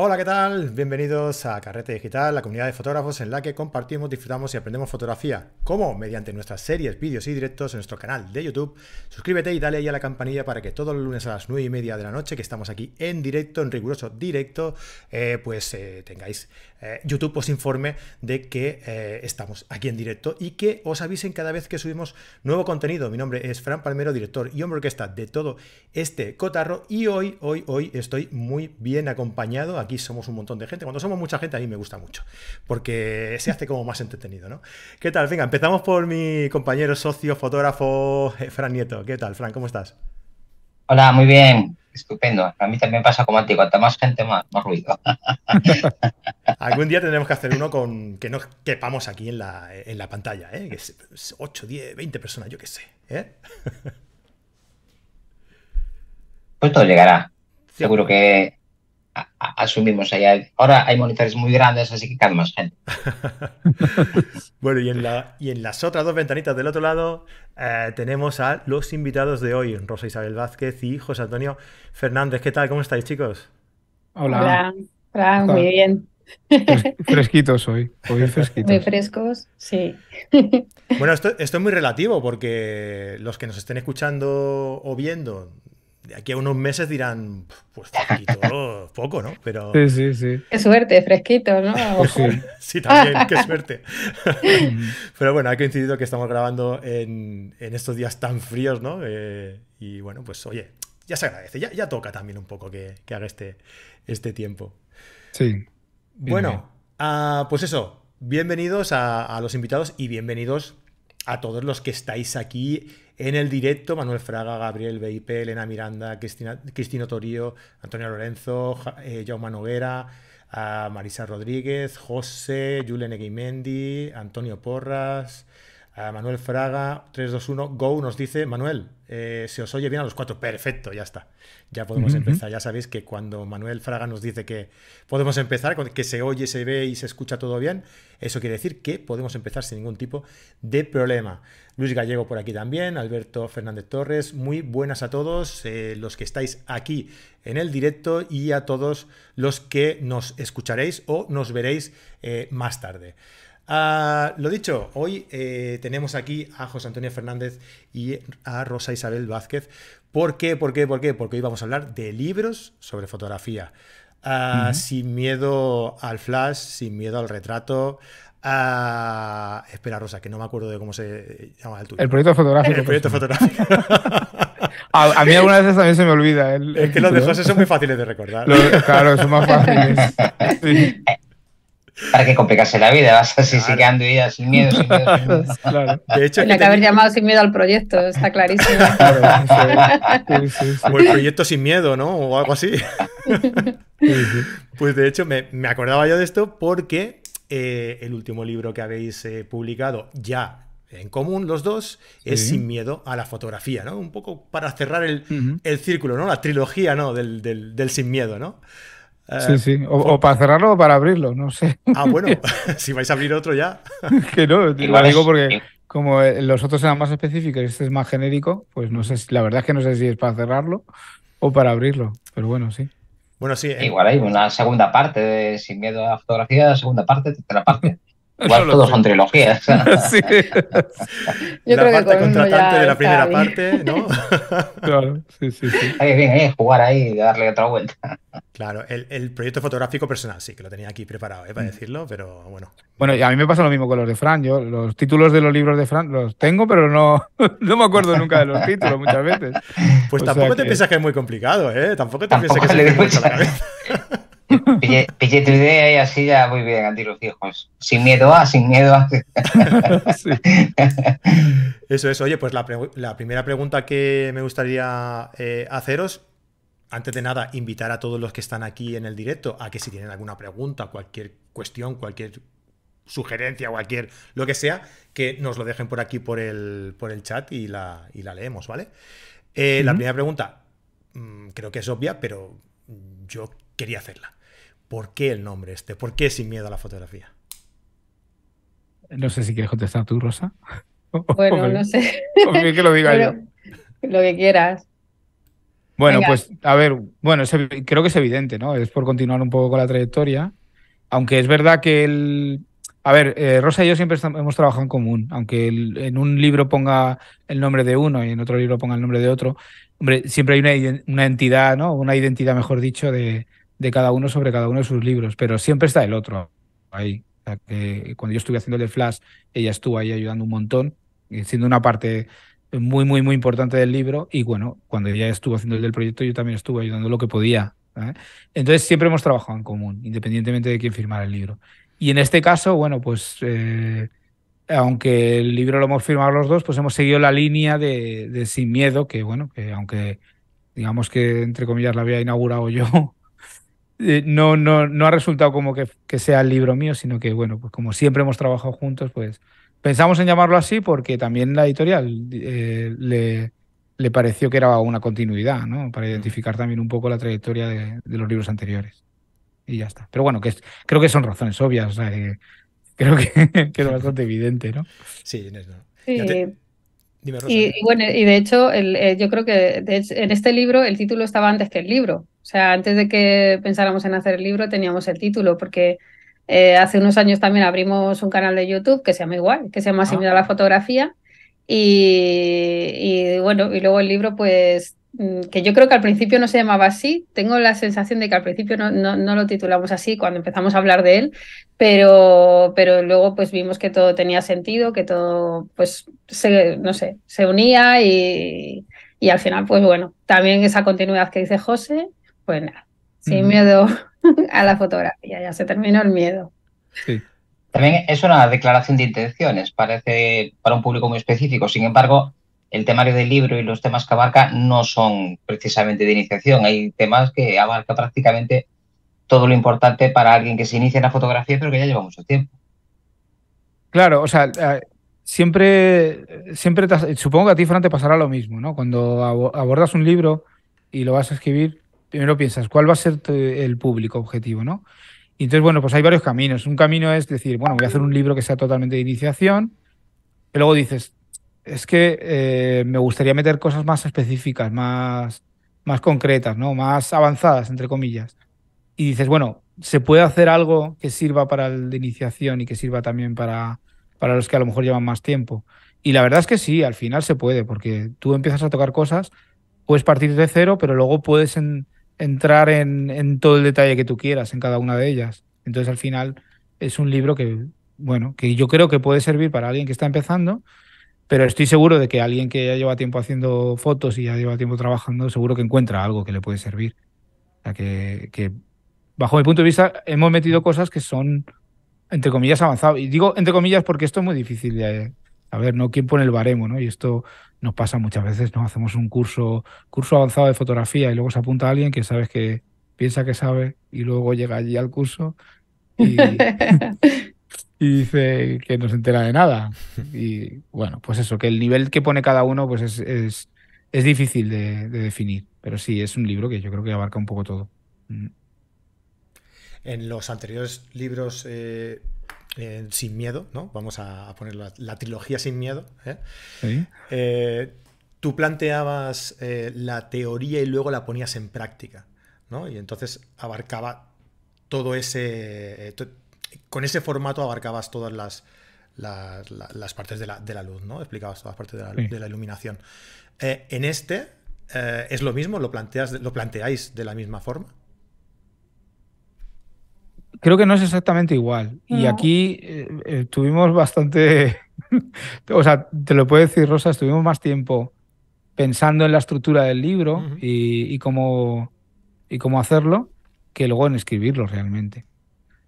Hola, ¿qué tal? Bienvenidos a Carrete Digital, la comunidad de fotógrafos en la que compartimos, disfrutamos y aprendemos fotografía. ¿Cómo? Mediante nuestras series, vídeos y directos en nuestro canal de YouTube. Suscríbete y dale ahí a la campanilla para que todos los lunes a las 9 y media de la noche, que estamos aquí en directo, en riguroso directo, eh, pues eh, tengáis eh, YouTube os informe de que estamos aquí en directo y que os avisen cada vez que subimos nuevo contenido. Mi nombre es Fran Palmero, director y hombre orquesta de todo este cotarro y hoy, hoy, hoy estoy muy bien acompañado aquí somos un montón de gente. Cuando somos mucha gente a mí me gusta mucho, porque se hace como más entretenido, ¿no? ¿Qué tal? Venga, empezamos por mi compañero socio, fotógrafo, eh, Fran Nieto. ¿Qué tal, Fran? ¿Cómo estás? Hola, muy bien. Estupendo. A mí también pasa como a ti. Cuanta más gente, más, más ruido. Algún día tendremos que hacer uno con que no quepamos aquí en la, en la pantalla, ¿eh? Que es 8, 10, 20 personas, yo qué sé. ¿eh? Pues todo llegará. Seguro que asumimos allá. Ahora hay monitores muy grandes, así que cabe más gente. bueno, y en, la, y en las otras dos ventanitas del otro lado eh, tenemos a los invitados de hoy, Rosa Isabel Vázquez y José Antonio Fernández. ¿Qué tal? ¿Cómo estáis, chicos? Hola. Hola, muy bien. Fresquitos hoy, hoy fresquitos. Muy frescos, sí. Bueno, esto, esto, es muy relativo porque los que nos estén escuchando o viendo de aquí a unos meses dirán, pues fresquito, poco, ¿no? Pero... Sí, sí, sí. Qué suerte, fresquito, ¿no? Pues sí. sí. también, qué suerte. Pero bueno, ha coincidido que estamos grabando en, estos días tan fríos, ¿no? Eh, y bueno, pues oye, ya se agradece, ya, ya toca también un poco que, haga este, este tiempo. Sí. bueno, ah, pues eso, bienvenidos a, a los invitados y bienvenidos a todos los que estáis aquí en el directo, Manuel Fraga, Gabriel BIP, Elena Miranda, Cristina, Cristino Torío, Antonio Lorenzo, eh, Jaume Noguera, Marisa Rodríguez, José, Julen Eguimendi, Antonio Porras, Manuel Fraga, 321, Go nos dice, Manuel, eh, se os oye bien a los cuatro. Perfecto, ya está. Ya podemos empezar. Ya sabéis que cuando Manuel Fraga nos dice que podemos empezar, que se oye, se ve y se escucha todo bien, eso quiere decir que podemos empezar sin ningún tipo de problema. Luis Gallego por aquí también, Alberto Fernández Torres, muy buenas a todos eh, los que estáis aquí en el directo y a todos los que nos escucharéis o nos veréis eh, más tarde. Ah, lo dicho, hoy eh, tenemos aquí a José Antonio Fernández y a Rosa Isabel Vázquez. ¿Por qué? ¿Por qué? ¿Por qué? Porque hoy vamos a hablar de libros sobre fotografía. Ah, sin miedo al flash, sin miedo al retrato. Ah, espera, Rosa, que no me acuerdo de cómo se llama el tuyo. El proyecto fotográfico. El proyecto fotográfico. a, mí algunas veces también se me olvida. es que los de José son muy fáciles de recordar. claro, son más fáciles. Sí. ¿Para qué complicarse la vida? Vas así claro. sin miedo, sin miedo, sin miedo. Claro. De hecho, Tenía que, haber llamado sin miedo al proyecto, está clarísimo. Claro, sí, o el proyecto sin miedo, ¿no? O algo así. Pues de hecho, me, me, acordaba yo de esto porque eh, el último libro que habéis eh, publicado ya en común los dos es Sin miedo a la fotografía, ¿no? Un poco para cerrar el, el círculo, ¿no? La trilogía, ¿no? Del, del, del sin miedo, ¿no? Sí, eh, sí. O, para cerrarlo o para abrirlo, no sé. Ah, bueno, si vais a abrir otro ya. que no, lo digo porque como los otros eran más específicos y este es más genérico, pues no sé, la verdad es que no sé si es para cerrarlo o para abrirlo, pero bueno, sí. Bueno, sí. Igual hay una segunda parte de Sin miedo a la fotografía, segunda parte, tercera parte. Igual todos son trilogías. sí. Yo la parte contratante de la primera parte, ¿no? claro, sí, sí, sí. Ahí bien, ahí, jugar ahí y darle otra vuelta. Claro, el, proyecto fotográfico personal, sí, que lo tenía aquí preparado, ¿eh? para mm. decirlo, pero bueno. Bueno, y a mí me pasa lo mismo con los de Fran. Yo los títulos de los libros de Fran los tengo, pero no, no me acuerdo nunca de los títulos muchas veces. Pues tampoco te piensas que es muy complicado, ¿eh? Tampoco te piensas que se mucho la cabeza. Pillé, tu idea y así ya muy bien, a los viejos. Sin miedo a, sin miedo a. Eso es. Oye, pues la, primera pregunta que me gustaría eh, haceros, antes de nada, invitar a todos los que están aquí en el directo a que si tienen alguna pregunta, cualquier cuestión, cualquier sugerencia, cualquier lo que sea, que nos lo dejen por aquí por el, por el chat y la, la leemos, ¿vale? Eh, la primera pregunta, mm, creo que es obvia, pero yo quería hacerla. ¿Por qué el nombre este? ¿Por qué sin miedo a la fotografía? No sé si quieres contestar tú, Rosa. Bueno, no sé. que lo diga yo. Lo que quieras. Bueno, pues a ver, bueno, creo que es evidente, ¿no? Es por continuar un poco con la trayectoria. Aunque es verdad que el. A ver, eh, Rosa y yo siempre hemos trabajado en común, aunque en un libro ponga el nombre de uno y en otro libro ponga el nombre de otro. Hombre, siempre hay una, una entidad, ¿no? Una identidad, mejor dicho, de, de cada uno sobre cada uno de sus libros, pero siempre está el otro ahí. que cuando yo estuve haciendo el de Flash, ella estuvo ahí ayudando un montón, eh, siendo una parte muy, muy, muy importante del libro. Y bueno, cuando ella estuvo haciendo el del proyecto, yo también estuve ayudando lo que podía. Entonces siempre hemos trabajado en común, independientemente de quién firmara el libro. Y en este caso, bueno, pues eh, aunque el libro lo hemos firmado los dos, pues hemos seguido la línea de, de, Sin Miedo, que bueno, que aunque digamos que entre comillas la había inaugurado yo, eh, no, no, no ha resultado como que, que, sea el libro mío, sino que, bueno, pues como siempre hemos trabajado juntos, pues pensamos en llamarlo así porque también la editorial eh, le, le, pareció que era una continuidad, ¿no? Para identificar también un poco la trayectoria de, los libros anteriores. Y ya está. Pero bueno, que creo que son razones obvias, o sea, creo que, que, es bastante evidente, ¿no? Sí, Inés, Sí. Y, bueno, y de hecho, eh, yo creo que en este libro el título estaba antes que el libro. O sea, antes de que pensáramos en hacer el libro teníamos el título, porque eh, hace unos años también abrimos un canal de YouTube que se llama igual, que se llama Sin a la fotografía. Y, y, bueno, y luego el libro, pues Mm, que yo creo que al principio no se llamaba así. Tengo la sensación de que al principio no, no, lo titulamos así cuando empezamos a hablar de él, pero, pero luego pues vimos que todo tenía sentido, que todo pues se, no sé, se unía y, y al final pues bueno, también esa continuidad que dice José, pues nada, sin miedo a la fotografía, ya se terminó el miedo. También es una declaración de intenciones, parece para un público muy específico, sin embargo el temario del libro y los temas que abarca no son precisamente de iniciación. Hay temas que abarca prácticamente todo lo importante para alguien que se inicia en la fotografía, pero que ya lleva mucho tiempo. Claro, o sea, eh, siempre, siempre supongo que a ti, Fran, te pasará lo mismo, ¿no? Cuando abordas un libro y lo vas a escribir, primero piensas, ¿cuál va a ser el público objetivo, ¿no? Y entonces, bueno, pues hay varios caminos. Un camino es decir, bueno, voy a hacer un libro que sea totalmente de iniciación, y luego dices, es que eh, me gustaría meter cosas más específicas, más, más concretas, ¿no? Más avanzadas, entre comillas. Y dices, bueno, ¿se puede hacer algo que sirva para el de iniciación y que sirva también para, para los que a lo mejor llevan más tiempo? Y la verdad es que sí, al final se puede, porque tú empiezas a tocar cosas, puedes partir de cero, pero luego puedes entrar en, todo el detalle que tú quieras en cada una de ellas. Entonces al final es un libro que, bueno, que yo creo que puede servir para alguien que está empezando pero estoy seguro de que alguien que ya lleva tiempo haciendo fotos y ya lleva tiempo trabajando, seguro que encuentra algo que le puede servir. O sea, que, bajo mi punto de vista, hemos metido cosas que son, entre comillas, avanzadas. Y digo entre comillas porque esto es muy difícil de. A ver, ¿no? ¿Quién pone el baremo, no? Y esto nos pasa muchas veces, ¿no? Hacemos un curso, curso avanzado de fotografía y luego se apunta a alguien que sabes que piensa que sabe y luego llega allí al curso y, y dice que no se entera de nada. Y bueno, pues eso, que el nivel que pone cada uno pues es, es, es difícil de, definir, pero sí, es un libro que yo creo que abarca un poco todo. Mm. En los anteriores libros eh, Sin Miedo, ¿no? Vamos a, poner la, trilogía Sin Miedo. ¿eh? Eh, tú planteabas la teoría y luego la ponías en práctica, ¿no? Y entonces abarcaba todo ese con ese formato abarcabas todas las, las, partes de la, de la, luz, ¿no? Explicabas todas las partes de la, de la iluminación. Eh, en este, eh, ¿es lo mismo? ¿Lo, planteas, ¿Lo planteáis de la misma forma? Creo que no es exactamente igual. Y aquí eh, tuvimos bastante. o sea, te lo puedo decir, Rosa, estuvimos más tiempo pensando en la estructura del libro y, y, cómo, y cómo hacerlo que luego en escribirlo realmente.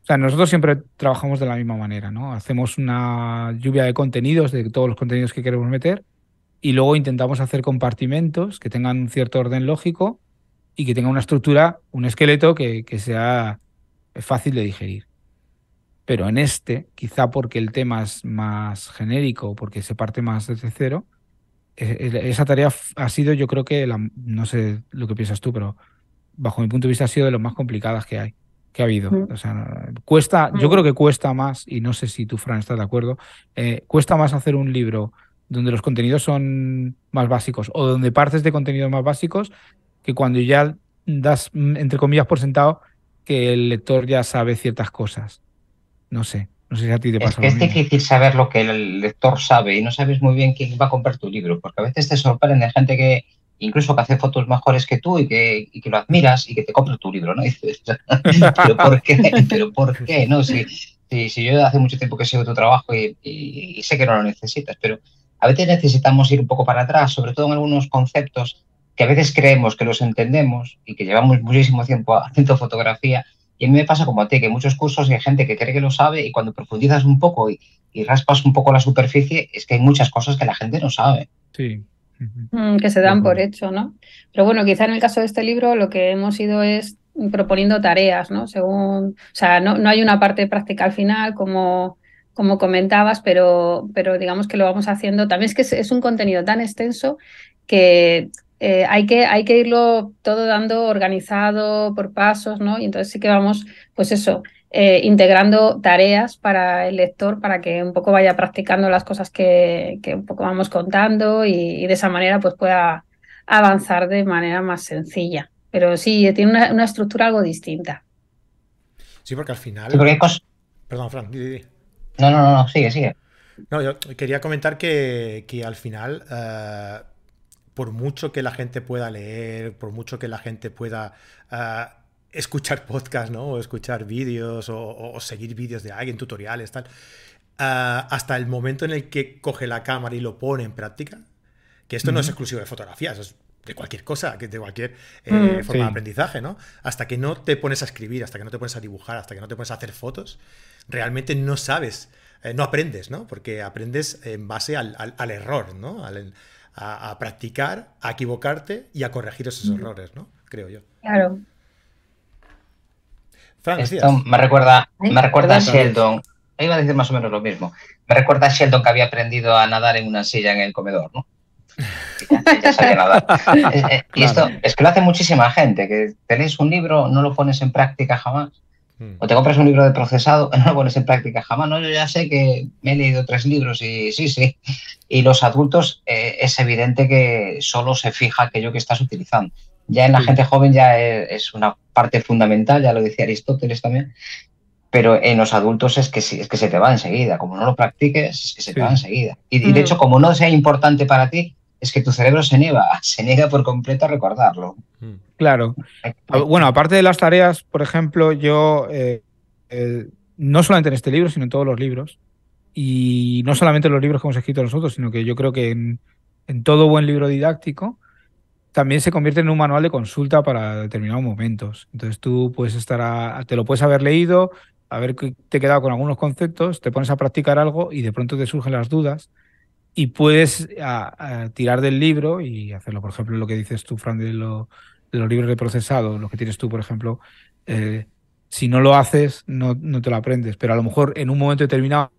O sea, nosotros siempre trabajamos de la misma manera, ¿no? Hacemos una lluvia de contenidos, de todos los contenidos que queremos meter, y luego intentamos hacer compartimentos que tengan un cierto orden lógico y que tengan una estructura, un esqueleto que, sea fácil de digerir. Pero en este, quizá porque el tema es más genérico, porque se parte más desde cero, e, e, esa tarea ha sido, yo creo que, no sé lo que piensas tú, pero bajo mi punto de vista ha sido de las más complicadas que hay que ha habido. Mm. O sea, cuesta, yo mm. creo que cuesta más, y no sé si tú, Fran, estás de acuerdo, eh, cuesta más hacer un libro donde los contenidos son más básicos o donde partes de contenidos más básicos que cuando ya das, entre comillas, por sentado que el lector ya sabe ciertas cosas. No sé, no sé si a ti te pasa. Es que es difícil saber lo que el lector sabe y no sabes muy bien quién va a comprar tu libro, porque a veces te sorprende gente que incluso que hace fotos mejores que tú y que, que lo admiras y que te compra tu libro, ¿no? dices, ¿pero por qué? ¿Pero por qué? No, si, si, yo hace mucho tiempo que sigo tu trabajo y, sé que no lo necesitas, pero a veces necesitamos ir un poco para atrás, sobre todo en algunos conceptos que a veces creemos que los entendemos y que llevamos muchísimo tiempo haciendo fotografía. Y a mí me pasa como a ti, que en muchos cursos hay gente que cree que lo sabe y cuando profundizas un poco y, y raspas un poco la superficie, es que hay muchas cosas que la gente no sabe. Sí, Mm, que se dan por hecho, ¿no? Pero bueno, quizá en el caso de este libro lo que hemos ido es proponiendo tareas, ¿no? Según, o sea, no, no hay una parte práctica al final, como, como comentabas, pero, pero digamos que lo vamos haciendo. También es que es, un contenido tan extenso que eh, hay, que, hay que irlo todo dando organizado por pasos, ¿no? Y entonces sí que vamos, pues eso, eh, integrando tareas para el lector para que un poco vaya practicando las cosas que, un poco vamos contando y, de esa manera pues pueda avanzar de manera más sencilla. Pero sí, tiene una, estructura algo distinta. Sí, porque al final... Perdón, Fran, No, no, no, sigue, sigue. No, yo quería comentar que, al final, eh, por mucho que la gente pueda leer, por mucho que la gente pueda eh, escuchar podcast, ¿no? O escuchar vídeos o, seguir vídeos de alguien, tutoriales, tal. Ah, hasta el momento en el que coge la cámara y lo pone en práctica, que esto no es exclusivo de fotografías, es de cualquier cosa, de cualquier eh, mm, forma de aprendizaje, ¿no? Hasta que no te pones a escribir, hasta que no te pones a dibujar, hasta que no te pones a hacer fotos, realmente no sabes, eh, no aprendes, ¿no? Porque aprendes en base al, error, ¿no? A, practicar, a equivocarte y a corregir esos errores, ¿no? Creo yo. Claro. Esto me recuerda, me recuerda a Sheldon. Iba a decir más o menos lo mismo. Me recuerda a Sheldon que había aprendido a nadar en una silla en el comedor, ¿no? Y esto es que lo hace muchísima gente, que tenéis un libro, no lo pones en práctica jamás. O te compras un libro de procesado, no lo pones en práctica jamás. No, yo ya sé que me he leído tres libros y sí, sí. Y los adultos eh, es evidente que solo se fija aquello que estás utilizando. Ya en la gente joven ya es, una parte fundamental, ya lo decía Aristóteles también, pero en los adultos es que, es que se te va enseguida. Como no lo practiques, es que se te va enseguida. Y, de hecho, como no sea importante para ti, es que tu cerebro se niega, se niega por completo a recordarlo. Mm. Claro. Bueno, aparte de las tareas, por ejemplo, yo, eh, eh, no solamente en este libro, sino en todos los libros, y no solamente en los libros que hemos escrito nosotros, sino que yo creo que en, en todo buen libro didáctico, también se convierte en un manual de consulta para determinados momentos. Entonces tú puedes estar, te lo puedes haber leído, haber te quedado con algunos conceptos, te pones a practicar algo y de pronto te surgen las dudas y puedes tirar del libro y hacerlo. Por ejemplo, lo que dices tú, Fran, de, los libros de procesado, lo que tienes tú, por ejemplo, eh, si no lo haces, no, no te lo aprendes, pero a lo mejor en un momento determinado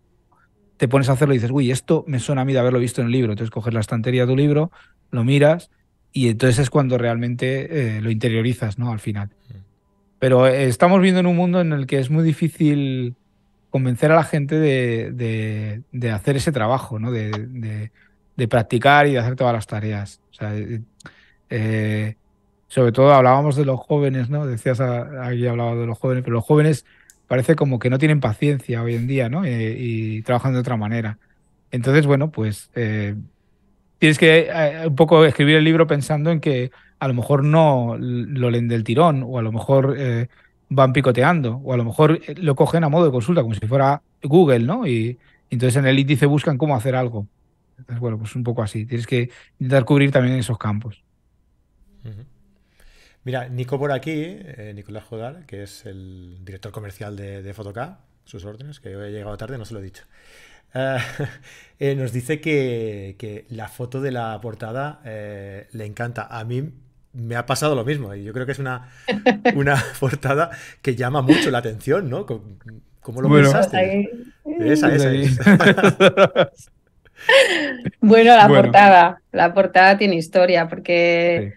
te pones a hacerlo y dices, uy, esto me suena a mí de haberlo visto en el libro. Entonces coges la estantería de tu libro, lo miras y entonces es cuando realmente eh, lo interiorizas, ¿no? Al final. Mm. Pero eh, estamos viendo en un mundo en el que es muy difícil convencer a la gente de, de, hacer ese trabajo, ¿no? De, de, practicar y de hacer todas las tareas. Sea, eh, sobre todo hablábamos de los jóvenes, ¿no? Decías, aquí hablaba de los jóvenes, pero los jóvenes parece como que no tienen paciencia hoy en día, ¿no? y trabajan de otra manera. Entonces, bueno, pues tienes que eh, un poco escribir el libro pensando en que a lo mejor no lo leen del tirón o a lo mejor eh, van picoteando o a lo mejor eh, lo cogen a modo de consulta como si fuera Google, ¿no? Y, entonces en el índice buscan cómo hacer algo. Entonces, bueno, pues un poco así. Tienes que intentar cubrir también esos campos. Mira, Nico por aquí, Nicolás Jodar, que es el director comercial de, de sus órdenes, que hoy he llegado tarde, no se lo he dicho. Eh, eh, nos dice que, la foto de la portada eh, le encanta. A mí me ha pasado lo mismo y yo creo que es una, una portada que llama mucho la atención, ¿no? ¿Cómo, lo pensaste? Esa, esa, bueno, la portada. La portada tiene historia porque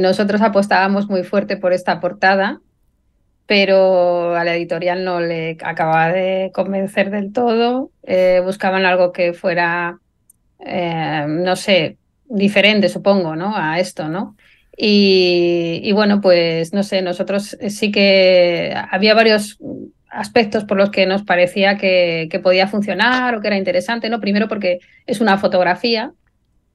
nosotros apostábamos muy fuerte por esta portada pero a la editorial no le acababa de convencer del todo. Eh, buscaban algo que fuera, eh, no sé, diferente, supongo, ¿no? A esto, ¿no? Y, bueno, pues no sé, nosotros sí que había varios aspectos por los que nos parecía que, podía funcionar o que era interesante, ¿no? Primero porque es una fotografía,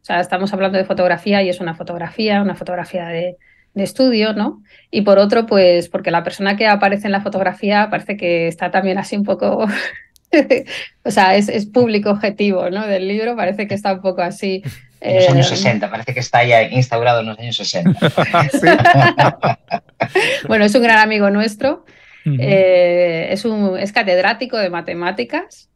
o sea, estamos hablando de fotografía y es una fotografía, una fotografía de, estudio, ¿no? Y por otro, pues porque la persona que aparece en la fotografía parece que está también así un poco o sea, es, público objetivo, ¿no? Del libro, parece que está un poco así. En los años 60, eh, parece que está ya instaurado en los años 60. bueno, es un gran amigo nuestro. Eh, es, un, es catedrático de matemáticas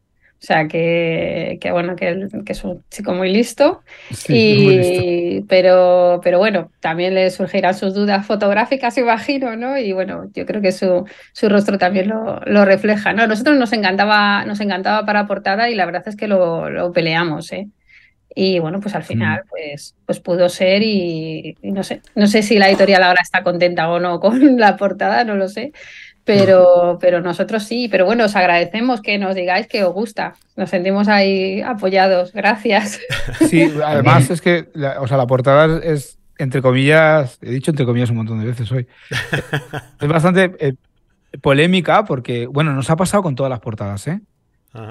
o sea, que, bueno, que, es un chico muy listo. y, Pero, pero bueno, también le surgirán sus dudas fotográficas, imagino, ¿no? Y bueno, yo creo que su, su rostro también lo, lo refleja, ¿no? nosotros nos encantaba, nos encantaba para portada y la verdad es que lo, lo peleamos, ¿eh? Y bueno, pues al mm. final pues, pues pudo ser y, y, no sé, no sé si la editorial ahora está contenta o no con la portada, no lo sé, pero, pero nosotros sí, pero bueno, os agradecemos que nos digáis que os gusta. Nos sentimos ahí apoyados. Gracias. Sí, además es que, la, o sea, la portada es, entre comillas, he dicho entre comillas un montón de veces hoy, es bastante eh, polémica porque, bueno, nos ha pasado con todas las portadas, ¿eh?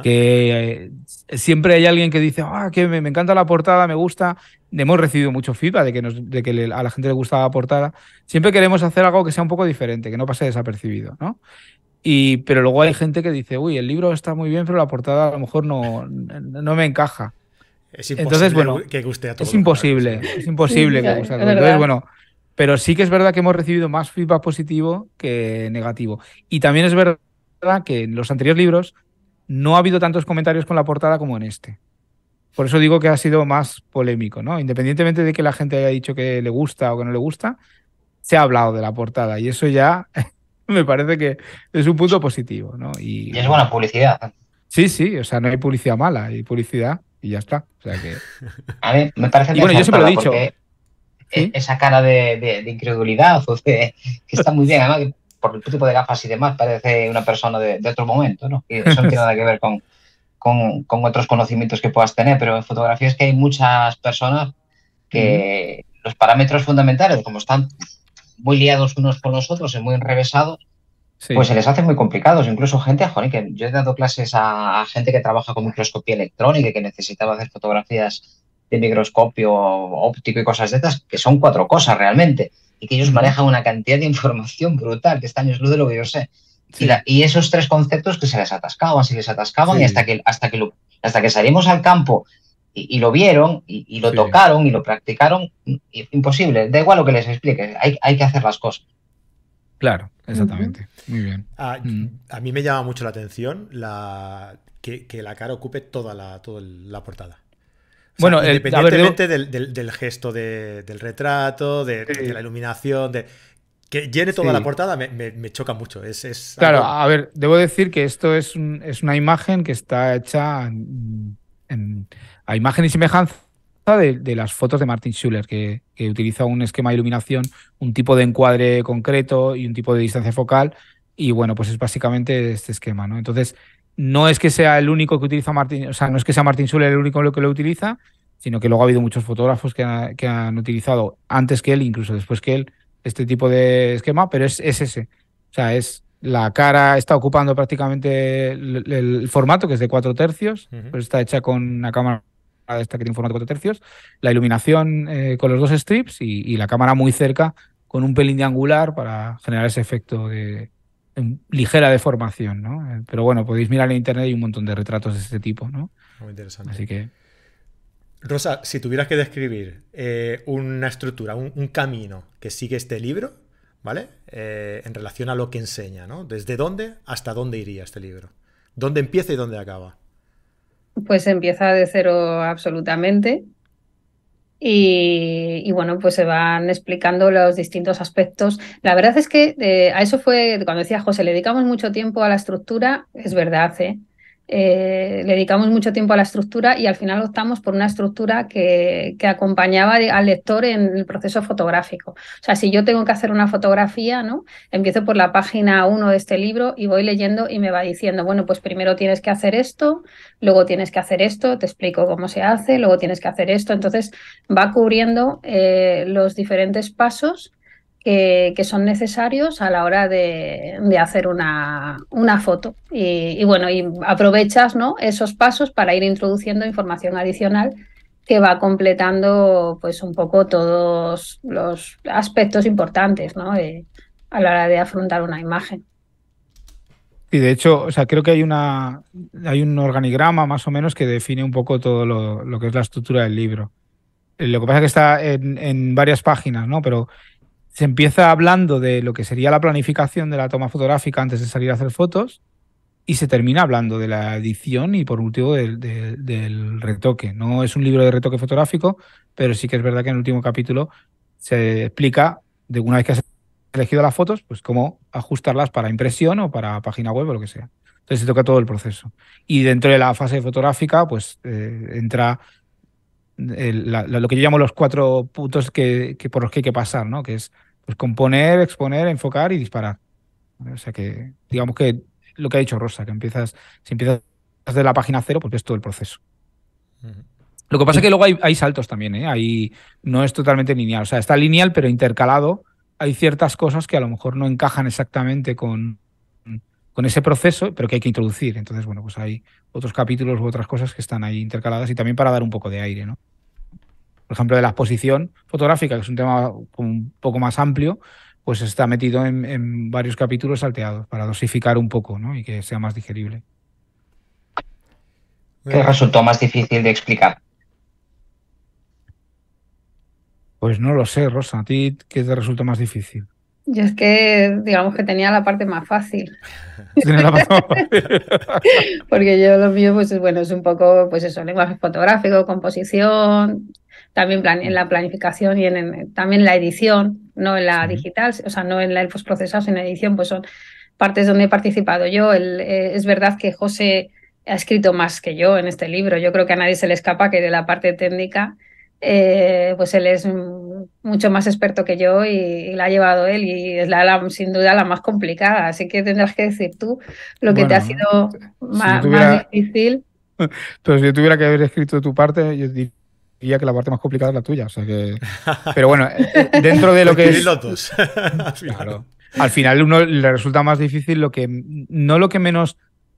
Que eh, siempre hay alguien que dice, ah, que me, encanta la portada, me gusta. Hemos recibido mucho feedback de que, nos, de que a la gente le gusta la portada. Siempre queremos hacer algo que sea un poco diferente, que no pase desapercibido, ¿no? Y, pero luego hay gente que dice, uy, el libro está muy bien, pero la portada a lo mejor no, no me encaja. Es Entonces, bueno, que guste a todos. Es imposible, es imposible que guste a todos. Entonces, bueno, pero sí que es verdad que hemos recibido más feedback positivo que negativo. Y también es verdad que en los anteriores libros no ha habido tantos comentarios con la portada como en este. Por eso digo que ha sido más polémico, ¿no? Independientemente de que la gente haya dicho que le gusta o que no le gusta, se ha hablado de la portada y eso ya me parece que es un punto positivo, ¿no? Y, es buena publicidad. Sí, sí, o sea, no hay publicidad mala, hay publicidad y ya está. O sea que... A mí me parece bueno, yo siempre lo he dicho. Esa cara de, incredulidad, o que está muy bien, además por el tipo de gafas y demás, parece una persona de, otro momento, ¿no? Y eso no tiene nada que ver con, con, otros conocimientos que puedas tener, pero en fotografía es que hay muchas personas que los parámetros fundamentales, como están muy liados unos con los otros y muy enrevesados, pues se les hace muy complicados. Incluso gente, joder, que yo he dado clases a, gente que trabaja con microscopía electrónica y que necesitaba hacer fotografías de microscopio óptico y cosas de estas, que son cuatro cosas realmente y que ellos manejan una cantidad de información brutal, que está años luz de lo que yo sé. Y, esos tres conceptos que se les atascaban, se les atascaban y hasta que, hasta que, lo, hasta que salimos al campo y, lo vieron y, lo tocaron y lo practicaron, imposible. Da igual lo que les explique, hay, hay que hacer las cosas. Claro, exactamente. Muy bien. Ah, mm. A, mí me llama mucho la atención la, que, la cara ocupe toda la, toda la portada bueno, independientemente del, gesto del retrato, de, la iluminación, de que llene toda la portada, me, choca mucho. Es, claro, a ver, debo decir que esto es, es una imagen que está hecha a imagen y semejanza de, las fotos de Martin Schuller, que, que, utiliza un esquema de iluminación, un tipo de encuadre concreto y un tipo de distancia focal. Y bueno, pues es básicamente este esquema, ¿no? Entonces, no es que sea el único que utiliza Martín, o sea, no es que sea Martín Schuller el único que lo utiliza, sino que luego ha habido muchos fotógrafos que, han utilizado antes que él, incluso después que él, este tipo de esquema, pero es, ese. O sea, es la cara está ocupando prácticamente el, formato, que es de cuatro tercios, pues está hecha con una cámara esta que tiene formato de 4 tercios, la iluminación eh, con los dos strips y, la cámara muy cerca con un pelín de angular para generar ese efecto de, ligera deformación, ¿no? Eh, pero bueno, podéis mirar en internet y un montón de retratos de este tipo, ¿no? Muy interesante. Así que. Rosa, si tuvieras que describir eh, una estructura, un, camino que sigue este libro, ¿vale? Eh, en relación a lo que enseña, ¿no? ¿Desde dónde hasta dónde iría este libro? ¿Dónde empieza y dónde acaba? Pues empieza de cero absolutamente. Y, bueno, pues se van explicando los distintos aspectos. La verdad es que eh, a eso fue, cuando decía José, le dedicamos mucho tiempo a la estructura, es verdad, ¿eh? Eh, le dedicamos mucho tiempo a la estructura y al final optamos por una estructura que, que, acompañaba al lector en el proceso fotográfico. O sea, si yo tengo que hacer una fotografía, ¿no? Empiezo por la página 1 de este libro y voy leyendo y me va diciendo, bueno, pues primero tienes que hacer esto, luego tienes que hacer esto, te explico cómo se hace, luego tienes que hacer esto. Entonces va cubriendo eh, los diferentes pasos que, son necesarios a la hora de, hacer una, una foto. Y, bueno, y aprovechas ¿no? esos pasos para ir introduciendo información adicional que va completando pues un poco todos los aspectos importantes ¿no? a la hora de afrontar una imagen. Y de hecho, o sea, creo que hay una hay un organigrama más o menos que define un poco todo lo, lo que es la estructura del libro. Lo que pasa es que está en, en varias páginas, ¿no? Pero se empieza hablando de lo que sería la planificación de la toma fotográfica antes de salir a hacer fotos y se termina hablando de la edición y por último del, retoque. No es un libro de retoque fotográfico, pero sí que es verdad que en el último capítulo se explica de una vez que has elegido las fotos, pues cómo ajustarlas para impresión o para página web o lo que sea. Entonces se toca todo el proceso. Y dentro de la fase fotográfica, pues eh, entra lo que yo llamo los cuatro puntos que, por los que hay que pasar, ¿no? Que es pues, componer, exponer, enfocar y disparar. O sea que, digamos que lo que ha dicho Rosa, que empiezas, si empiezas desde la página cero, porque es todo el proceso. Lo que pasa es que luego hay, saltos también, ¿eh? Ahí no es totalmente lineal. O sea, está lineal, pero intercalado. Hay ciertas cosas que a lo mejor no encajan exactamente con, con ese proceso, pero que hay que introducir. Entonces, bueno, pues hay otros capítulos u otras cosas que están ahí intercaladas y también para dar un poco de aire, ¿no? Por ejemplo, de la exposición fotográfica, que es un tema un poco más amplio, pues está metido en, varios capítulos salteados para dosificar un poco, ¿no? Y que sea más digerible. ¿Qué resultó más difícil de explicar? Pues no lo sé, Rosa. ¿A ti qué te resultó más difícil? Yo es que, digamos que tenía la parte más fácil. Porque yo lo mío, pues bueno, es un poco, pues eso, lenguaje fotográfico, composición, también en la planificación y en, también la edición, no en la digital, o sea, no en la, el postprocesado, sino en edición, pues son partes donde he participado yo. Eh, es verdad que José ha escrito más que yo en este libro. Yo creo que a nadie se le escapa que de la parte técnica eh, pues él es mucho más experto que yo y, la ha llevado él y es la, sin duda la más complicada. Así que tendrás que decir tú lo que te ha sido más, difícil. Pero si yo tuviera que haber escrito tu parte, yo diría que la parte más complicada es la tuya. O sea que... Pero bueno, eh, eh, dentro de lo que es... claro. Al final uno le resulta más difícil lo que no lo que menos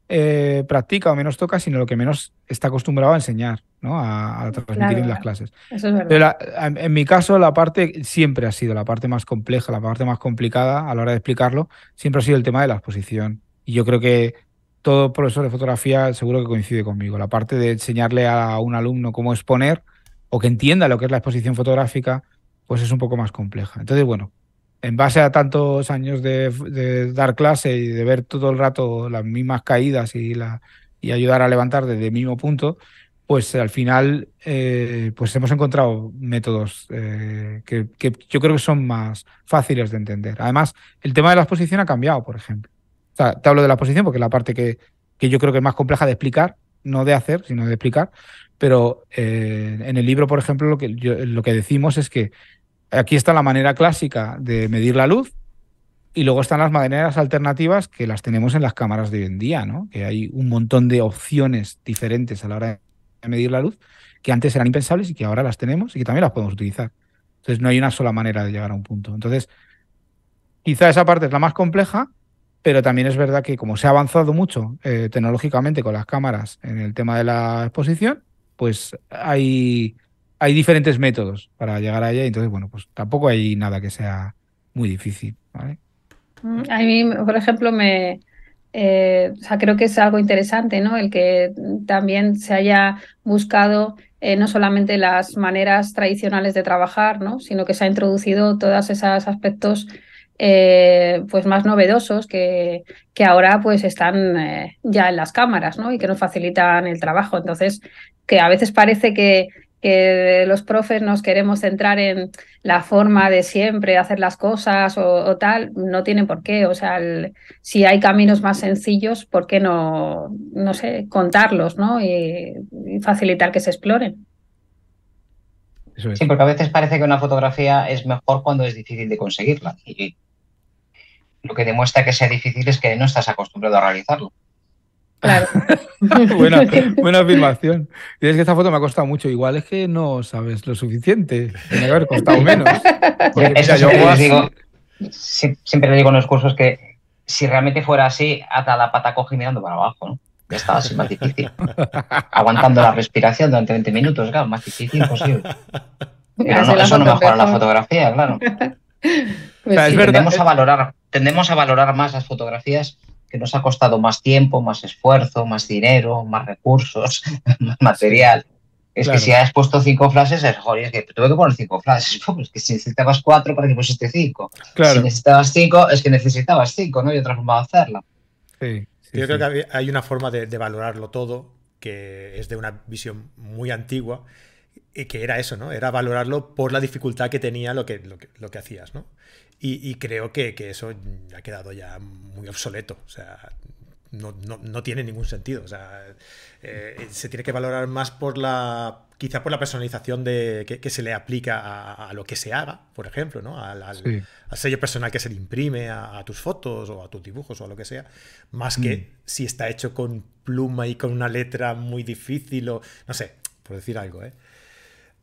eh, practica o menos toca, sino lo que menos está acostumbrado a enseñar, ¿no? a, transmitir en las clases. en mi caso, la parte siempre ha sido la parte más compleja, la parte más complicada a la hora de explicarlo, siempre ha sido el tema de la exposición. Y yo creo que todo profesor de fotografía seguro que coincide conmigo. La parte de enseñarle a un alumno cómo exponer o que entienda lo que es la exposición fotográfica, pues es un poco más compleja. Entonces, bueno, en base a tantos años de, dar clase y de ver todo el rato las mismas caídas y, la, y ayudar a levantar desde el mismo punto, pues al final eh, pues hemos encontrado métodos eh, que, yo creo que son más fáciles de entender. Además, el tema de la exposición ha cambiado, por ejemplo. O sea, te hablo de la exposición porque es la parte que, que yo creo que es más compleja de explicar, no de hacer, sino de explicar. Pero eh, en el libro, por ejemplo, lo que, lo que decimos es que aquí está la manera clásica de medir la luz y luego están las maneras alternativas que las tenemos en las cámaras de hoy en día, ¿no? Que hay un montón de opciones diferentes a la hora de medir la luz que antes eran impensables y que ahora las tenemos y que también las podemos utilizar. Entonces no hay una sola manera de llegar a un punto. Entonces, quizá esa parte es la más compleja, pero también es verdad que como se ha avanzado mucho eh, tecnológicamente con las cámaras en el tema de la exposición, pues hay hay diferentes métodos para llegar a ella, y entonces, bueno, pues tampoco hay nada que sea muy difícil. Mm, a mí, por ejemplo, me, eh, o sea, creo que es algo interesante, ¿no? El que también se haya buscado eh, no solamente las maneras tradicionales de trabajar, ¿no? Sino que se ha introducido todos esos aspectos eh, pues más novedosos que, que ahora pues están ya en las cámaras, ¿no? Y que nos facilitan el trabajo. Entonces, que a veces parece que que los profes nos queremos centrar en la forma de siempre hacer las cosas o, tal, no tiene por qué. O sea, si hay caminos más sencillos, ¿por qué no, no sé, contarlos ¿no? Y, facilitar que se exploren? Sí, porque a veces parece que una fotografía es mejor cuando es difícil de conseguirla. Y lo que demuestra que sea difícil es que no estás acostumbrado a realizarlo. Claro. buena, buena afirmación. es que esta foto me ha costado mucho. Igual es que no sabes lo suficiente. Tiene que haber costado menos. siempre, le digo en los cursos que si realmente fuera así, hasta la pata coge mirando para abajo, ¿no? Ya estaba así más difícil. Aguantando la respiración durante 20 minutos, claro, más difícil imposible. Pero no, eso no mejora la fotografía, claro. tendemos, a valorar, tendemos a valorar más las fotografías que nos ha costado más tiempo, más esfuerzo, más dinero, más recursos, más material. Es que si has puesto cinco frases, es, joder, es que tuve que poner cinco frases. Es que si necesitabas cuatro, ¿para que pusiste cinco? Si necesitabas cinco, es que necesitabas cinco, ¿no? Y otra forma de hacerla. Sí, Yo creo que hay una forma de, valorarlo todo que es de una visión muy antigua, y que era eso, ¿no? Era valorarlo por la dificultad que tenía lo que, lo que, lo que hacías, ¿no? Y, creo que, eso ha quedado ya muy obsoleto. O sea, no, tiene ningún sentido. O sea, eh, se tiene que valorar más por la. Quizá por la personalización de, que, se le aplica a, lo que se haga, por ejemplo, ¿no? Al, sello personal que se le imprime a, tus fotos o a tus dibujos o a lo que sea, más que mm. si está hecho con pluma y con una letra muy difícil o. No sé, por decir algo, ¿eh?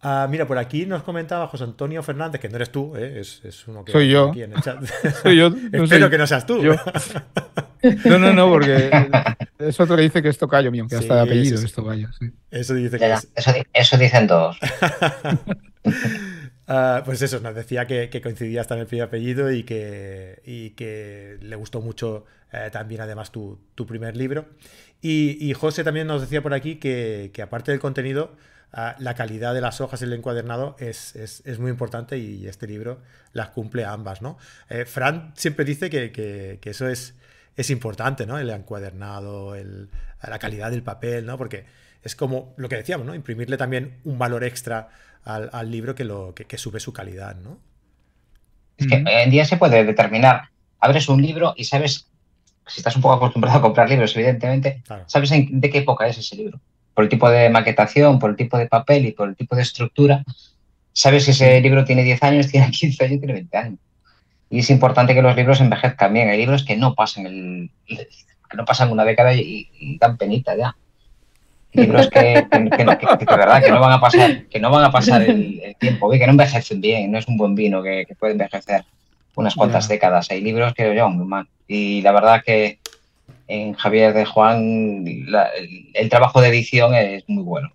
Ah, mira, por aquí nos comentaba José Antonio Fernández, que no eres tú, ¿eh? es, uno que soy yo. Aquí en el chat. soy yo. Espero que no seas tú. No, no, no, porque es otro que dice que es tocayo mío, que hasta de apellido es tocayo. Eso dice que es... eso, dicen todos. Ah, pues eso, nos decía que, coincidía hasta en el primer apellido y que, y que le gustó mucho eh, también además tu, primer libro. Y, y, José también nos decía por aquí que, que aparte del contenido, Ah, la calidad de las hojas y el encuadernado es, muy importante y este libro las cumple ambas, ¿no? Eh, Fran siempre dice que, eso es, es, importante, ¿no? El encuadernado, la calidad del papel, ¿no? Porque es como lo que decíamos, ¿no? Imprimirle también un valor extra al, libro que, lo, que, sube su calidad, ¿no? Es que hoy en día se puede determinar, abres un libro y sabes, si estás un poco acostumbrado a comprar libros, evidentemente, sabes de qué época es ese libro por el tipo de maquetación, por el tipo de papel y por el tipo de estructura, sabes si ese libro tiene 10 años, tiene 15 años, tiene 20 años. Y es importante que los libros envejezcan bien. Hay libros que no pasan el, que no pasan una década y, dan penita ya. Libros que, de verdad que no van a pasar, que no van a pasar el, tiempo, que no envejecen bien, no es un buen vino que, puede envejecer unas cuantas décadas. Hay libros que yo mal. Y la verdad que en Javier de Juan el, trabajo de edición es muy bueno.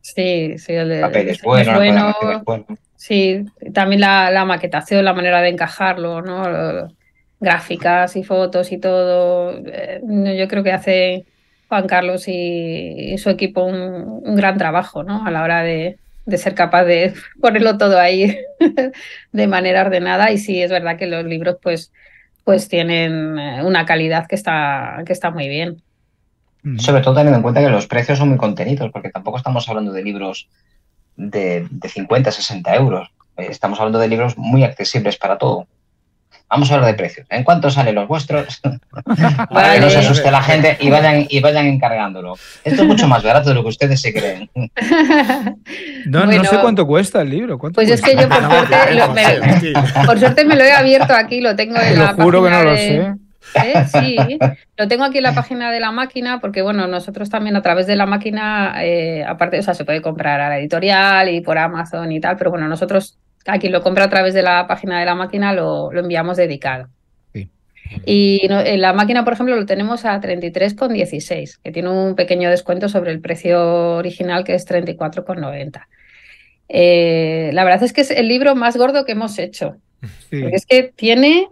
Sí, sí, el, papel es bueno, Sí, también la, maquetación, la manera de encajarlo, ¿no? Gráficas y fotos y todo. Eh, yo creo que hace Juan Carlos y, su equipo un, gran trabajo, ¿no? A la hora de, de ser capaz de ponerlo todo ahí de manera ordenada. Y sí, es verdad que los libros, pues, pues tienen eh, una calidad que está, que está muy bien. Sobre todo teniendo en cuenta que los precios son muy contenidos, porque tampoco estamos hablando de libros de, de 50, 60 euros. Estamos hablando de libros muy accesibles para todo. Vamos a hablar de precios. ¿En cuánto salen los vuestros? Para que no se asuste la gente y vayan, y vayan encargándolo. Esto es mucho más barato de lo que ustedes se creen. No, no sé cuánto cuesta el libro. pues es que yo por suerte, lo, me, por suerte me lo he abierto aquí, lo tengo en la juro que no lo sé. ¿Eh? Sí, lo tengo aquí en la página de la máquina porque, bueno, nosotros también a través de la máquina, eh, aparte, o sea, se puede comprar a la editorial y por Amazon y tal, pero bueno, nosotros a quien lo compra a través de la página de la máquina lo, enviamos dedicado. Y en la máquina, por ejemplo, lo tenemos a 33,16, que tiene un pequeño descuento sobre el precio original que es 34,90. Eh, la verdad es que es el libro más gordo que hemos hecho. es que tiene...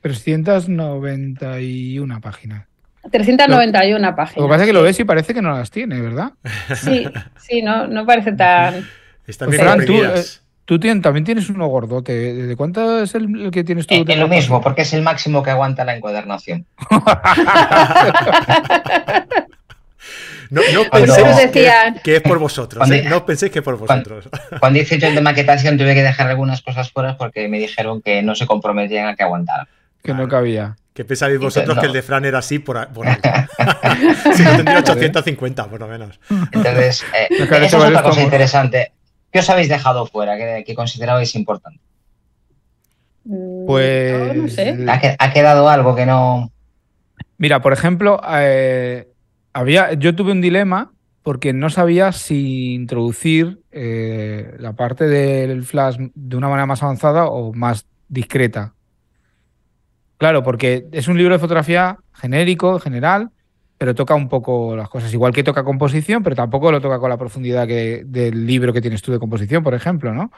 391 páginas. 391 páginas. Lo que pasa es que lo ves y parece que no las tiene, ¿verdad? Sí, sí, no, no parece tan... Están bien Tú también tienes uno gordote. ¿De cuánto es el, que tienes tú? Es eh, lo mismo, porque es el máximo que aguanta la encuadernación. No, penséis que, es por vosotros, ¿eh? no penséis que es por vosotros. Cuando, hice el de maquetación tuve que dejar algunas cosas fuera porque me dijeron que no se comprometían a que aguantara. Que no cabía. ¿Qué pensáis vosotros que el de Fran era así por, por algo? si no tendría 850, por lo menos. Entonces, eh, eso es otra cosa interesante. ¿Qué os habéis dejado fuera que, que considerabais importante? Mm, pues. No sé. ¿Ha, quedado algo que no.? Mira, por ejemplo, eh, había, yo tuve un dilema porque no sabía si introducir eh, la parte del flash de una manera más avanzada o más discreta. Claro, porque es un libro de fotografía genérico, general, pero toca un poco las cosas. Igual que toca composición, pero tampoco lo toca con la profundidad que, del libro que tienes tú de composición, por ejemplo, ¿no?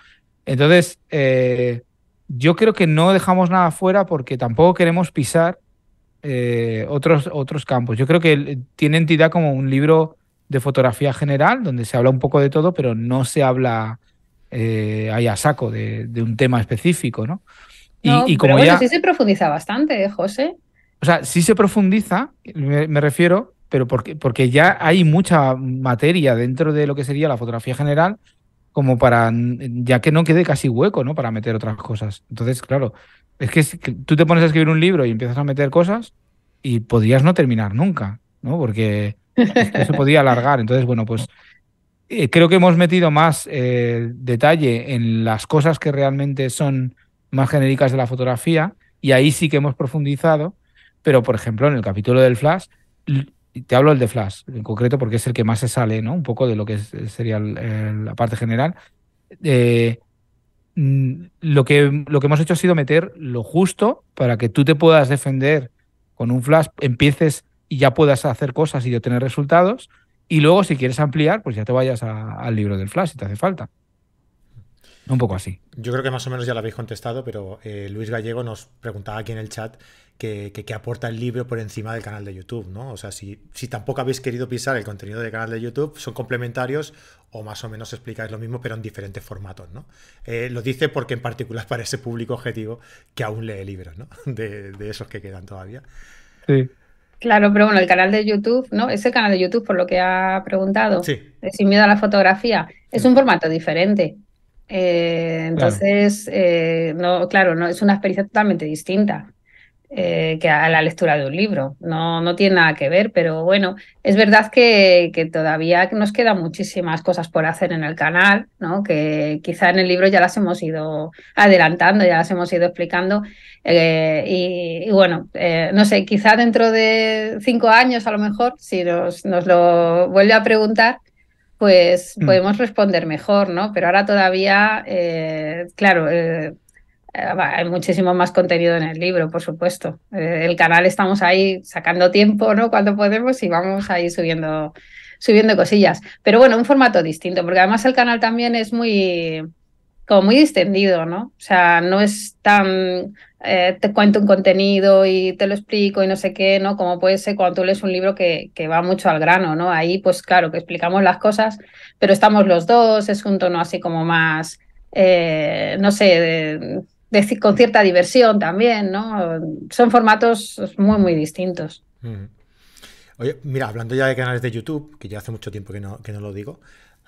Entonces, eh, yo creo que no dejamos nada fuera porque tampoco queremos pisar eh, otros, otros campos. Yo creo que tiene entidad como un libro de fotografía general, donde se habla un poco de todo, pero no se habla eh, ahí a saco de, de, un tema específico, ¿no? Y, como pero bueno, sí se profundiza bastante, ¿eh, José. O sea, sí se profundiza, me, refiero, pero porque, porque ya hay mucha materia dentro de lo que sería la fotografía general, como para, ya que no quede casi hueco, ¿no? Para meter otras cosas. Entonces, claro, es que, tú te pones a escribir un libro y empiezas a meter cosas y podrías no terminar nunca, ¿no? Porque se podía alargar. Entonces, bueno, pues eh, creo que hemos metido más eh, detalle en las cosas que realmente son más genéricas de la fotografía y ahí sí que hemos profundizado, pero por ejemplo en el capítulo del flash, te hablo del de flash en concreto porque es el que más se sale, ¿no? Un poco de lo que sería la parte general. Eh, lo, que, lo que hemos hecho ha sido meter lo justo para que tú te puedas defender con un flash, empieces y ya puedas hacer cosas y obtener resultados. Y luego, si quieres ampliar, pues ya te vayas al libro del flash si te hace falta. Un poco así. Yo creo que más o menos ya lo habéis contestado, pero eh, Luis Gallego nos preguntaba aquí en el chat que, aporta el libro por encima del canal de YouTube, ¿no? O sea, si, si tampoco habéis querido pisar el contenido del canal de YouTube, son complementarios o más o menos explicáis lo mismo, pero en diferentes formatos, ¿no? Eh, lo dice porque en particular para ese público objetivo que aún lee libros, ¿no? De, esos que quedan todavía. Sí. Claro, pero bueno, el canal de YouTube, ¿no? Ese canal de YouTube, por lo que ha preguntado, sí. Sin Miedo a la Fotografía, es un formato diferente. Eh, entonces, eh, no, claro, no, es una experiencia totalmente distinta eh, que a la lectura de un libro. No, no tiene nada que ver, pero bueno, es verdad que, que, todavía nos quedan muchísimas cosas por hacer en el canal, ¿no? que quizá en el libro ya las hemos ido adelantando, ya las hemos ido explicando. Y, y, bueno, no sé, quizá dentro de cinco años a lo mejor, si nos, nos lo vuelve a preguntar, pues mm. podemos responder mejor, ¿no? Pero ahora todavía, eh, claro, eh, hay muchísimo más contenido en el libro, por supuesto. Eh, el canal estamos ahí sacando tiempo, ¿no? Cuando podemos y vamos ahí subiendo, subiendo cosillas. Pero bueno, un formato distinto, porque además el canal también es muy, como muy distendido, ¿no? O sea, no es tan eh, te cuento un contenido y te lo explico y no sé qué, ¿no? Como puede ser cuando tú lees un libro que, que, va mucho al grano, ¿no? Ahí, pues claro, que explicamos las cosas, pero estamos los dos, es un tono así como más, eh, no sé, con cierta diversión también, ¿no? Son formatos muy, muy distintos. Mm. Oye, mira, hablando ya de canales de YouTube, que ya hace mucho tiempo que no, que no lo digo,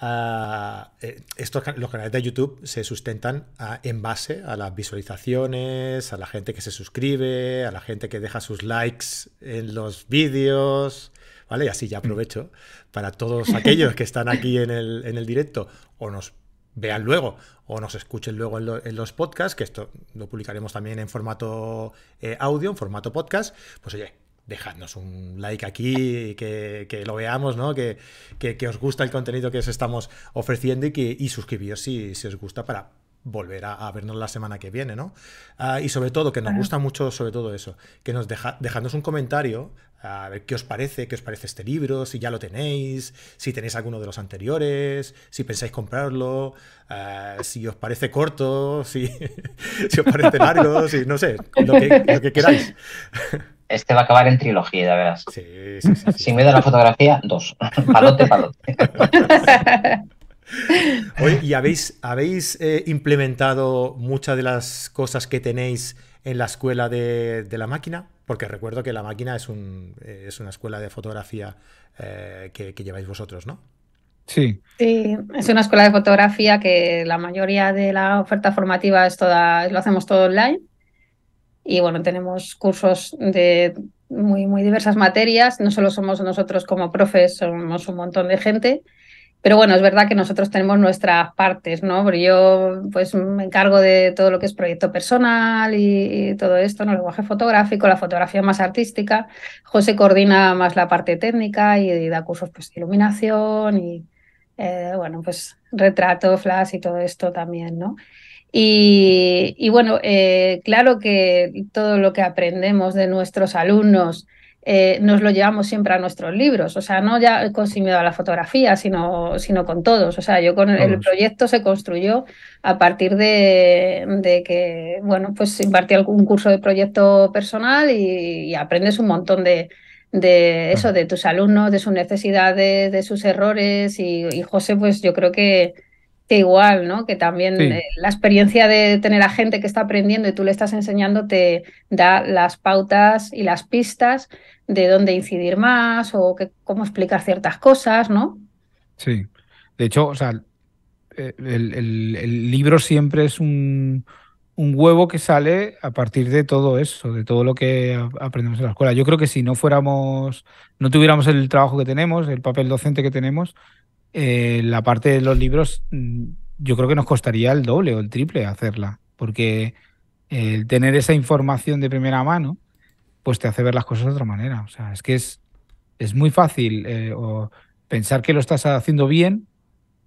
eh, estos, los canales de YouTube se sustentan ah, en base a las visualizaciones, a la gente que se suscribe, a la gente que deja sus likes en los vídeos, ¿vale? Y así ya mm. aprovecho para todos aquellos que están aquí en el, en el directo o nos vean luego o nos escuchen luego en, los podcasts, que esto lo publicaremos también en formato eh, audio, en formato podcast, pues oye, dejadnos un like aquí, que, que lo veamos, ¿no? Que, que, os gusta el contenido que os estamos ofreciendo y, que, y suscribíos si, si os gusta para volver a, vernos la semana que viene, ¿no? Ah, y sobre todo, que nos gusta mucho sobre todo eso, que nos deja, dejadnos un comentario a ver qué os parece, qué os parece este libro, si ya lo tenéis, si tenéis alguno de los anteriores, si pensáis comprarlo, ah, si os parece corto, si, si os parece largo, si no sé, lo que, lo que queráis. Este va a acabar en trilogía, ya verás. Sí, sí, sí, Sin miedo a la fotografía, dos. Palote, palote. Oye, ¿y habéis, habéis eh, implementado muchas de las cosas que tenéis en la escuela de, la máquina? porque recuerdo que la máquina es, un, es una escuela de fotografía que, que lleváis vosotros, ¿no? Sí. Sí, es una escuela de fotografía que la mayoría de la oferta formativa es toda, lo hacemos todo online. Y bueno, tenemos cursos de muy, muy diversas materias. No solo somos nosotros como profes, somos un montón de gente. Pero bueno, es verdad que nosotros tenemos nuestras partes, ¿no? Porque yo pues me encargo de todo lo que es proyecto personal y, todo esto, ¿no? El lenguaje fotográfico, la fotografía más artística. José coordina más la parte técnica y, da cursos pues, de iluminación y, eh, bueno, pues retrato, flash y todo esto también, ¿no? Y, bueno, eh, claro que todo lo que aprendemos de nuestros alumnos eh, nos lo llevamos siempre a nuestros libros, o sea, no ya con sin miedo a la fotografía, sino, sino con todos. O sea, yo con el proyecto se construyó a partir de, que, bueno, pues impartí algún curso de proyecto personal y aprendes un montón de, de eso, de tus alumnos, de sus necesidades, de sus errores. Y, José, pues yo creo que, que igual, ¿no? Que también eh, la experiencia de tener a gente que está aprendiendo y tú le estás enseñando te da las pautas y las pistas de dónde incidir más o que, cómo explicar ciertas cosas, ¿no? Sí. De hecho, o sea, eh, el libro siempre es un, un huevo que sale a partir de todo eso, de todo lo que aprendemos en la escuela. Yo creo que si no fuéramos, no tuviéramos el trabajo que tenemos, el papel docente que tenemos, eh, la parte de los libros, mm, yo creo que nos costaría el doble o el triple hacerla, porque el tener esa información de primera mano, pues te hace ver las cosas de otra manera. O sea, es que es, es muy fácil eh, pensar que lo estás haciendo bien,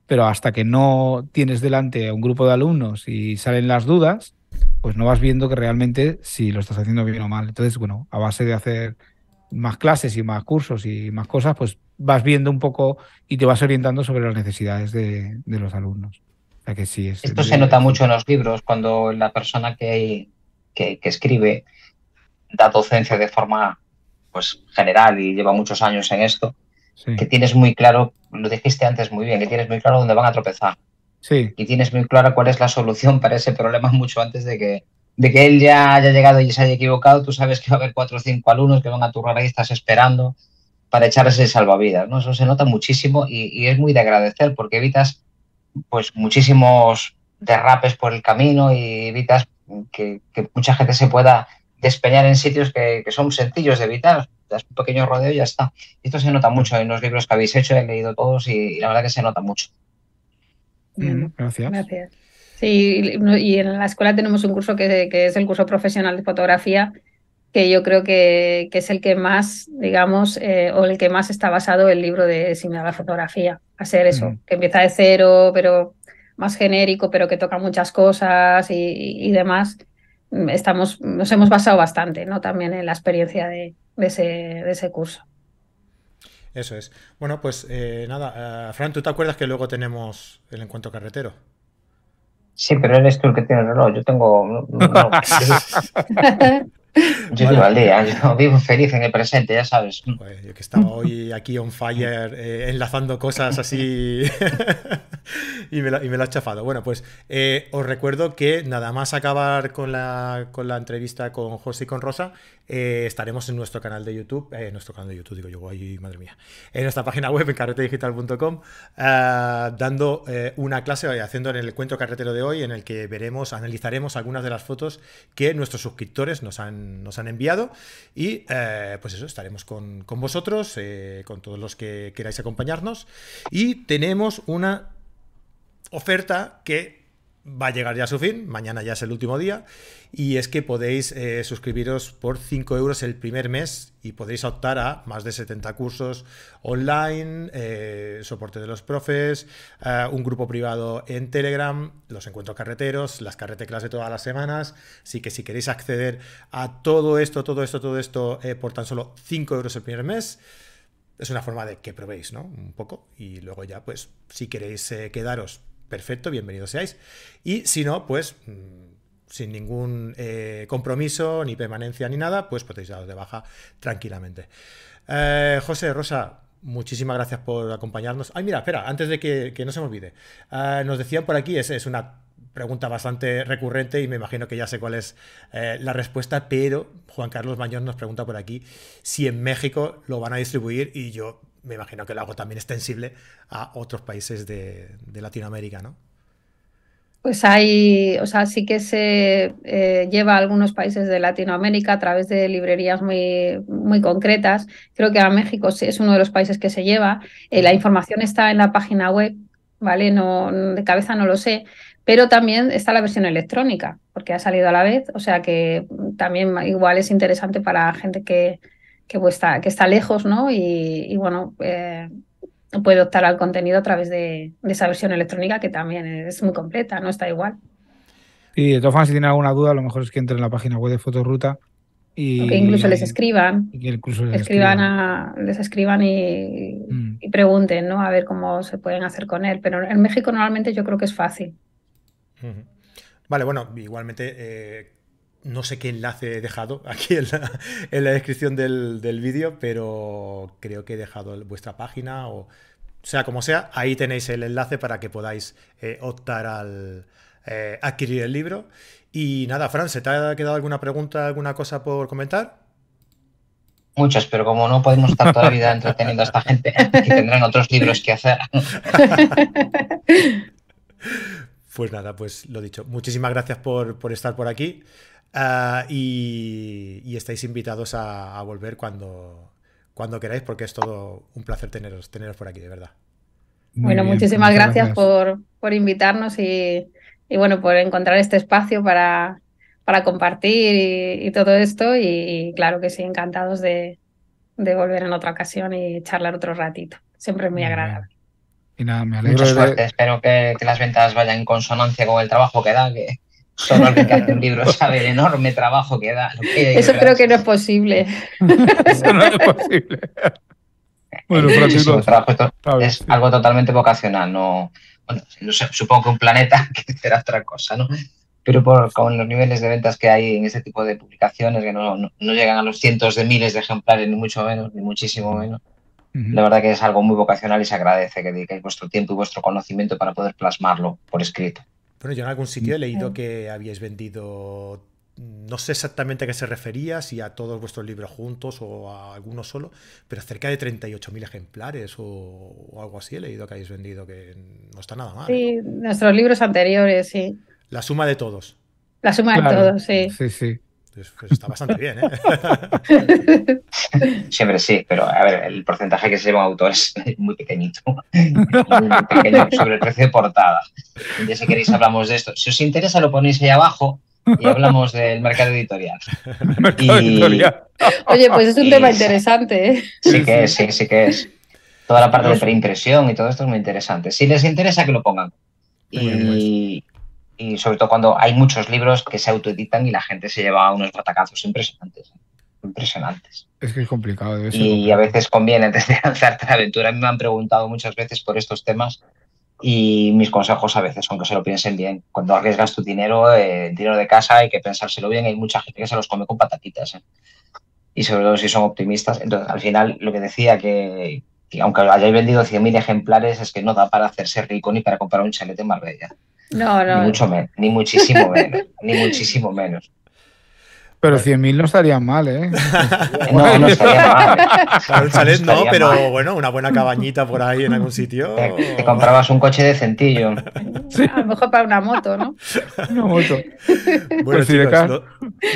pero hasta que no tienes delante a un grupo de alumnos y salen las dudas, pues no vas viendo que realmente si lo estás haciendo bien o mal. Entonces, bueno, a base de hacer más clases y más cursos y más cosas, pues vas viendo un poco y te vas orientando sobre las necesidades de, los alumnos. que sí, es, Esto se nota mucho en los libros, cuando la persona que, que, escribe da docencia de forma pues general y lleva muchos años en esto, que tienes muy claro, lo dijiste antes muy bien, que tienes muy claro dónde van a tropezar. Y tienes muy clara cuál es la solución para ese problema mucho antes de que, de que él ya haya llegado y se haya equivocado. Tú sabes que va a haber cuatro o cinco alumnos que van a tu y estás esperando para echarse salvavidas. ¿no? Eso se nota muchísimo y, es muy de agradecer porque evitas pues muchísimos derrapes por el camino y evitas que, mucha gente se pueda despeñar en sitios que, son sencillos de evitar. Das un pequeño rodeo y ya está. Esto se nota mucho en los libros que habéis hecho, he leído todos y la verdad que se nota mucho gracias. Gracias. Sí, y en la escuela tenemos un curso que, es el curso profesional de fotografía, que yo creo que, es el que más, digamos, eh, o el que más está basado el libro de Sin la fotografía. A ser eso, que empieza de cero, pero más genérico, pero que toca muchas cosas y, demás. Estamos, nos hemos basado bastante, ¿no? También en la experiencia de, ese, de ese curso. Eso es. Bueno, pues eh, nada, uh, Fran, ¿tú te acuerdas que luego tenemos el encuentro carretero? Sí, pero eres tú el que tiene el reloj. Yo tengo. Yo vivo al día, yo vivo feliz en el presente, ya sabes. Pues yo que estaba hoy aquí on fire, eh, enlazando cosas así y, me lo, y, has chafado. Bueno, pues eh, os recuerdo que nada más acabar con la, con la entrevista con José y con Rosa, eh, estaremos en nuestro canal de YouTube, en nuestro canal de YouTube, digo yo, ay, madre mía, en nuestra página web, en carretedigital.com, dando una clase, haciendo en el encuentro carretero de hoy, en el que veremos, analizaremos algunas de las fotos que nuestros suscriptores nos han nos han enviado. Y eh, pues eso, estaremos con, vosotros, eh, con todos los que queráis acompañarnos. Y tenemos una oferta que va a llegar ya a su fin, mañana ya es el último día, y es que podéis eh, suscribiros por 5 euros el primer mes y podéis optar a más de 70 cursos online, eh, soporte de los profes, eh, un grupo privado en Telegram, los encuentros carreteros, las carrete clase todas las semanas, así que si queréis acceder a todo esto, todo esto, todo esto por tan solo 5 euros el primer mes, es una forma de que probéis, ¿no? Un poco. Y luego ya, pues, si queréis quedaros perfecto, bienvenidos seáis. Y si no, pues mm, sin ningún eh, compromiso, ni permanencia, ni nada, pues podéis daros de baja tranquilamente. Eh, José, Rosa, muchísimas gracias por acompañarnos. Ay, mira, espera, antes de que, no se me olvide. Eh, nos decían por aquí, es, es una pregunta bastante recurrente y me imagino que ya sé cuál es la respuesta, pero Juan Carlos Mañón nos pregunta por aquí si en México lo van a distribuir y yo me imagino que lo hago también extensible a otros países de, Latinoamérica, ¿no? Pues hay, o sea, sí que se eh, lleva a algunos países de Latinoamérica a través de librerías muy, muy concretas. Creo que a México es uno de los países que se lleva. Eh, la información está en la página web, ¿vale? No, de cabeza no lo sé, pero también está la versión electrónica, porque ha salido a la vez, o sea que también igual es interesante para gente que, que, está, que está lejos, ¿no? Y, bueno, eh, puede optar al contenido a través de, esa versión electrónica que también es muy completa, no está igual. Y de todas formas, si tienen alguna duda, lo mejor es que entren en la página web de Fotoruta y que incluso les escriban, incluso les escriban, les escriban mm. y, pregunten, ¿no? A ver cómo se pueden hacer con él. Pero en México normalmente yo creo que es fácil. Vale, bueno, igualmente eh, no sé qué enlace he dejado aquí en la, descripción del, vídeo, pero creo que he dejado vuestra página o sea como sea, ahí tenéis el enlace para que podáis eh, optar al eh, adquirir el libro. Y nada, Fran, ¿se te ha quedado alguna pregunta, alguna cosa por comentar? Muchas, pero como no podemos estar toda la vida entreteniendo a esta gente, que tendrán otros libros que hacer. Pues nada, pues lo dicho. Muchísimas gracias por, estar por aquí. Ah, y, estáis invitados a, volver cuando, cuando queráis, porque es todo un placer teneros, teneros por aquí, de verdad. bueno, muchísimas gracias, Por, por, invitarnos y, bueno, por encontrar este espacio para, para compartir y, todo esto. Y, claro que sí, encantados de, volver en otra ocasión y charlar otro ratito. Siempre es muy agradable. Y nada, me alegro. Mucha suerte, espero que, las ventas vayan en consonancia con el trabajo que da, que solo el que hace un libro sabe el enorme trabajo que da. Eso creo que no es posible. Eso no es posible. bueno, pero es algo totalmente vocacional, no, bueno, supongo que un planeta que será otra cosa, ¿no? Pero por, con los niveles de ventas que hay en ese tipo de publicaciones, que no, no, no llegan a los cientos de miles de ejemplares, ni mucho menos, ni muchísimo menos, la verdad que es algo muy vocacional y se agradece que dediquéis vuestro tiempo y vuestro conocimiento para poder plasmarlo por escrito. Bueno, yo en algún sitio he leído que habíais vendido, no sé exactamente a qué se refería, si a todos vuestros libros juntos o a algunos solo, pero cerca de 38.000 ejemplares o, algo así he leído que habéis vendido, que no está nada mal. Sí, nuestros libros anteriores, sí. La suma de todos. La suma de todos, sí. Sí, sí. Pues, pues está bastante bien, ¿eh? Siempre sí, pero a ver, el porcentaje que se lleva un autor es muy pequeñito. Muy pequeño sobre el precio de portada. Ya si queréis hablamos de esto. Si os interesa lo ponéis ahí abajo y hablamos del mercado editorial. Oye, pues es un tema interesante, ¿eh? Sí que es, sí, sí que es. Toda la parte de preimpresión y todo esto es muy interesante. Si les interesa, que lo pongan. Y, y sobre todo cuando hay muchos libros que se autoeditan y la gente se lleva unos batacazos impresionantes. Impresionantes. Es que es complicado. y a veces conviene antes de lanzarte la aventura. A mí me han preguntado muchas veces por estos temas y mis consejos a veces son que se lo piensen bien. Cuando arriesgas tu dinero, eh, dinero de casa, hay que pensárselo bien. Hay mucha gente que se los come con patatitas. ¿eh? Y sobre todo si son optimistas. Entonces, al final, lo que decía que, aunque hayáis vendido 100.000 ejemplares, es que no da para hacerse rico ni para comprar un chalet en Marbella. No, no. Ni mucho menos, ni muchísimo menos, ni muchísimo menos. Pero 100.000 no estarían mal, ¿eh? No, no estaría mal. Para un chalet no, pero bueno, una buena cabañita por ahí en algún sitio. Te, comprabas un coche de centillo. Sí. A lo mejor para una moto, ¿no? Una moto. Bueno, pues chicos,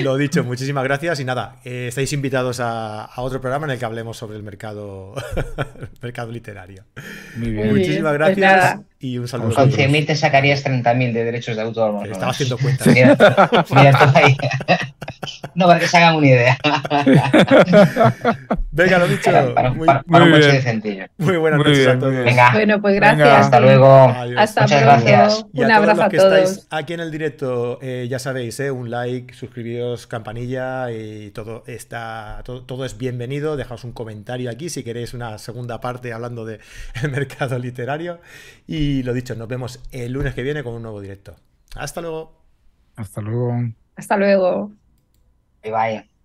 lo, dicho, muchísimas gracias y nada, eh, estáis invitados a, otro programa en el que hablemos sobre el mercado, mercado literario. Muy bien. Muchísimas pues gracias y un saludo. Con 100.000 te sacarías 30.000 de derechos de autor. Estaba haciendo cuenta. Mira, mira ahí. No, para que se hagan una idea. Venga, lo dicho. Para, muy, para, un coche de centillo. Muy buenas noches a todos. Venga. Bueno, pues gracias. hasta luego. Hasta Muchas gracias. un abrazo a todos. Que estáis aquí en el directo, eh, ya sabéis, eh, un like, suscribiros, campanilla y todo está todo, todo, es bienvenido. Dejaos un comentario aquí si queréis una segunda parte hablando del mercado literario. Y lo dicho, nos vemos el lunes que viene con un nuevo directo. Hasta luego. Hasta luego. Hasta luego. Bye bye.